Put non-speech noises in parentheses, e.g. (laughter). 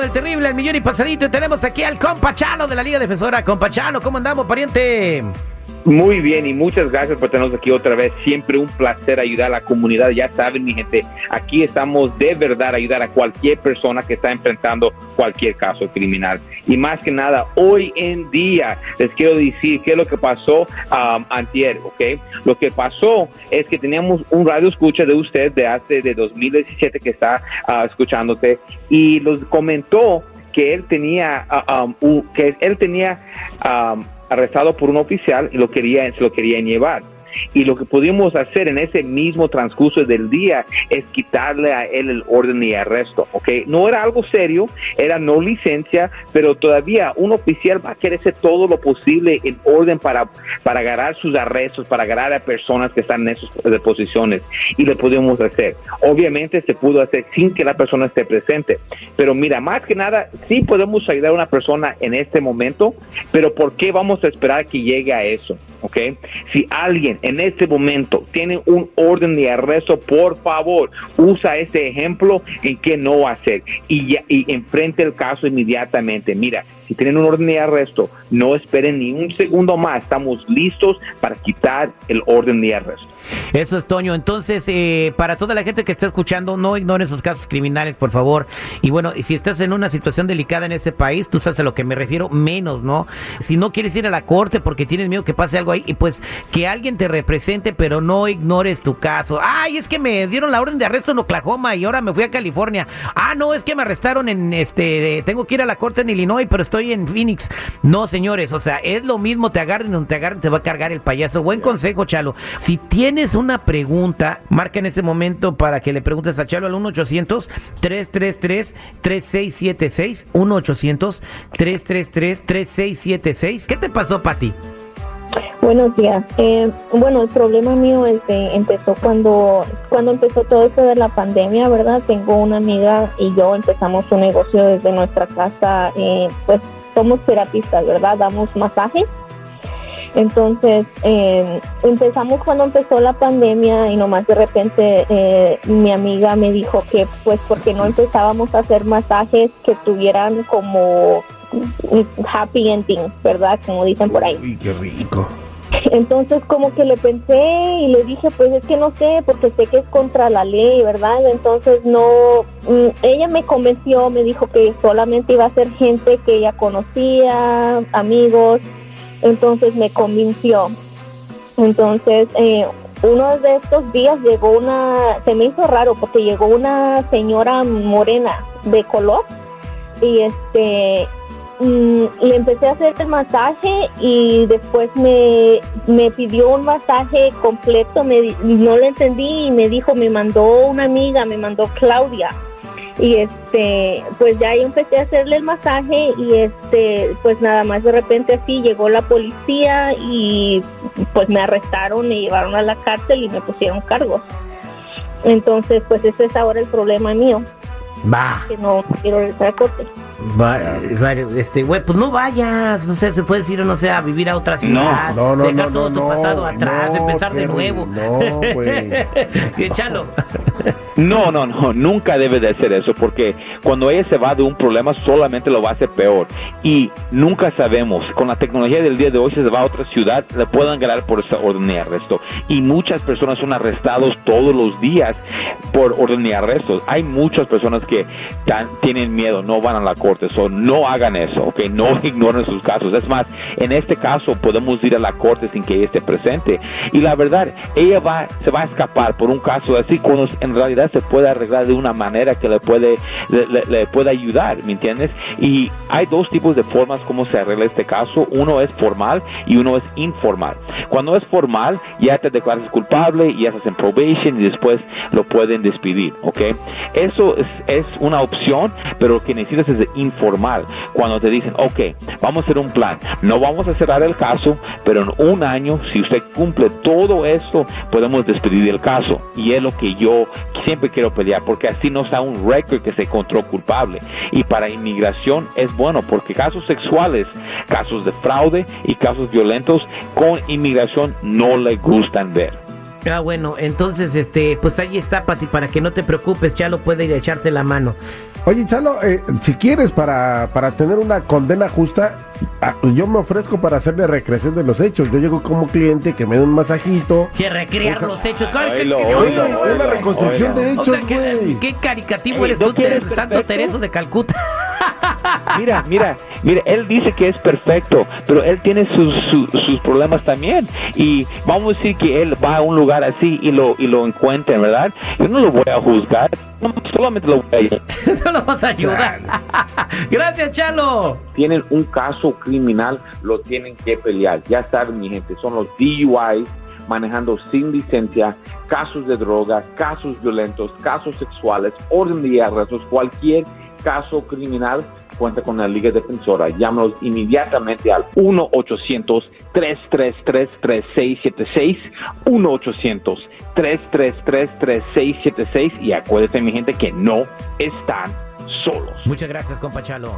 con el terrible, el millón y pasadito. Y tenemos aquí al compachalo de la Liga Defensora. Compachalo, ¿cómo andamos, pariente? Muy bien y muchas gracias por tenernos aquí otra vez. Siempre un placer ayudar a la comunidad. Ya saben, mi gente, aquí estamos de verdad ayudar a cualquier persona que está enfrentando cualquier caso criminal. Y más que nada, hoy en día les quiero decir qué es lo que pasó um, ¿ok? Lo que pasó es que teníamos un radio escucha de usted de hace de 2017 que está uh, escuchándote y nos comentó que él tenía, uh, um, que él tenía um, arrestado por un oficial y lo quería, se lo querían llevar. Y lo que pudimos hacer en ese mismo transcurso del día es quitarle a él el orden de arresto, ¿ok? No era algo serio, era no licencia, pero todavía un oficial va a querer hacer todo lo posible en orden para, para agarrar sus arrestos, para agarrar a personas que están en esas posiciones. Y lo pudimos hacer. Obviamente se pudo hacer sin que la persona esté presente. Pero mira, más que nada, sí podemos ayudar a una persona en este momento, pero ¿por qué vamos a esperar que llegue a eso? ¿Ok? Si alguien en este momento tiene un orden de arresto, por favor, usa ese ejemplo en qué no hacer y, y enfrente el caso inmediatamente. Mira, si tienen un orden de arresto, no esperen ni un segundo más. Estamos listos para quitar el orden de arresto. Eso es Toño. Entonces, eh, para toda la gente que está escuchando, no ignoren esos casos criminales, por favor. Y bueno, si estás en una situación delicada en este país, tú sabes a lo que me refiero, menos, ¿no? Si no quieres ir a la corte porque tienes miedo que pase algo ahí, y pues que alguien te represente, pero no ignores tu caso. Ay, es que me dieron la orden de arresto en Oklahoma y ahora me fui a California. Ah, no, es que me arrestaron en este, tengo que ir a la corte en Illinois, pero estoy en Phoenix. No, señores, o sea, es lo mismo, te agarren o te agarren, te va a cargar el payaso. Buen consejo, Chalo. Si tienes una pregunta, marca en ese momento para que le preguntes a Chalo al 1-800-333-3676. 1-800-333-3676. ¿Qué te pasó, Pati? Buenos días. Eh, bueno, el problema mío este, empezó cuando, cuando empezó todo esto de la pandemia, ¿verdad? Tengo una amiga y yo empezamos un negocio desde nuestra casa, eh, pues somos terapistas, ¿verdad? Damos masajes. Entonces, eh, empezamos cuando empezó la pandemia y nomás de repente eh, mi amiga me dijo que pues porque no empezábamos a hacer masajes que tuvieran como happy ending, ¿verdad? Como dicen por ahí. Uy, qué rico. Entonces como que le pensé y le dije, pues es que no sé, porque sé que es contra la ley, ¿verdad? Entonces no, mm, ella me convenció, me dijo que solamente iba a ser gente que ella conocía, amigos, entonces me convenció. Entonces, eh, uno de estos días llegó una, se me hizo raro porque llegó una señora morena de color y este mm, le empecé a hacer el masaje y después me, me pidió un masaje completo, me, no le entendí y me dijo, me mandó una amiga, me mandó Claudia. Y este, pues ya ahí empecé a hacerle el masaje y este, pues nada más de repente así llegó la policía y pues me arrestaron, me llevaron a la cárcel y me pusieron cargos. Entonces, pues ese es ahora el problema mío, Va. que no quiero regresar a corte. Va, va, este, güey, pues no vayas, no sé, se puedes ir, no sé, a vivir a otra ciudad, No, no, dejar no, todo no, tu no, pasado atrás, no, empezar de nuevo. no, güey. (laughs) Échalo. No, no, no, nunca debe de hacer eso porque cuando ella se va de un problema solamente lo va a hacer peor y nunca sabemos, con la tecnología del día de hoy si se va a otra ciudad le pueden ganar por esa orden de arresto y muchas personas son arrestados todos los días por orden de arresto. Hay muchas personas que tienen miedo, no van a la corte, so no hagan eso, ok, no (laughs) ignoren sus casos. Es más, en este caso podemos ir a la corte sin que ella esté presente y la verdad, ella va, se va a escapar por un caso así cuando en realidad se puede arreglar de una manera que le puede, le, puede ayudar, ¿me entiendes? Y hay dos tipos de formas como se arregla este caso. Uno es formal y uno es informal. Cuando es formal, ya te declaras culpable, ya estás en probation y después lo pueden despedir, ¿ok? Eso es, es una opción, pero lo que necesitas es informal. Cuando te dicen, ok, vamos a hacer un plan, no vamos a cerrar el caso, pero en un año, si usted cumple todo esto, podemos despedir el caso. Y es lo que yo siempre quiero pelear, porque así no está un récord que se encontró culpable. Y para inmigración es bueno, porque casos sexuales, casos de fraude y casos violentos con inmigración no le gustan ver. Ah, bueno, entonces, este, pues ahí está, Pati, para que no te preocupes, Chalo puede ir a echarte la mano. Oye, Chalo, eh, si quieres para, para tener una condena justa, ah, yo me ofrezco para hacerle recreación de los hechos. Yo llego como cliente que me dé un masajito. Que recrear los hechos. Ay, Oílo, que- oílo, Oye, es la reconstrucción oílo. de O hechos, sea, que- güey. qué caricativo Ey, eres ¿no tú, Santo? Tereso de Calcuta. Mira, mira, mira, él dice que es perfecto, pero él tiene sus, su- sus problemas también. Y vamos a decir que él va a un lugar así y lo, y lo encuentra, ¿verdad? Yo no lo voy a juzgar, no, solamente lo voy a Eso (laughs) lo vas a ayudar. (laughs) Gracias, Chalo. tienen un caso criminal, lo tienen que pelear. Ya saben, mi gente, son los DUIs manejando sin licencia, casos de droga, casos violentos, casos sexuales, orden de arrestos, cualquier caso criminal cuenta con la Liga Defensora. Llámanos inmediatamente al 1-800-333-3676, 1-800-333-3676 y acuérdense, mi gente, que no están solos. Muchas gracias, compa Chalo.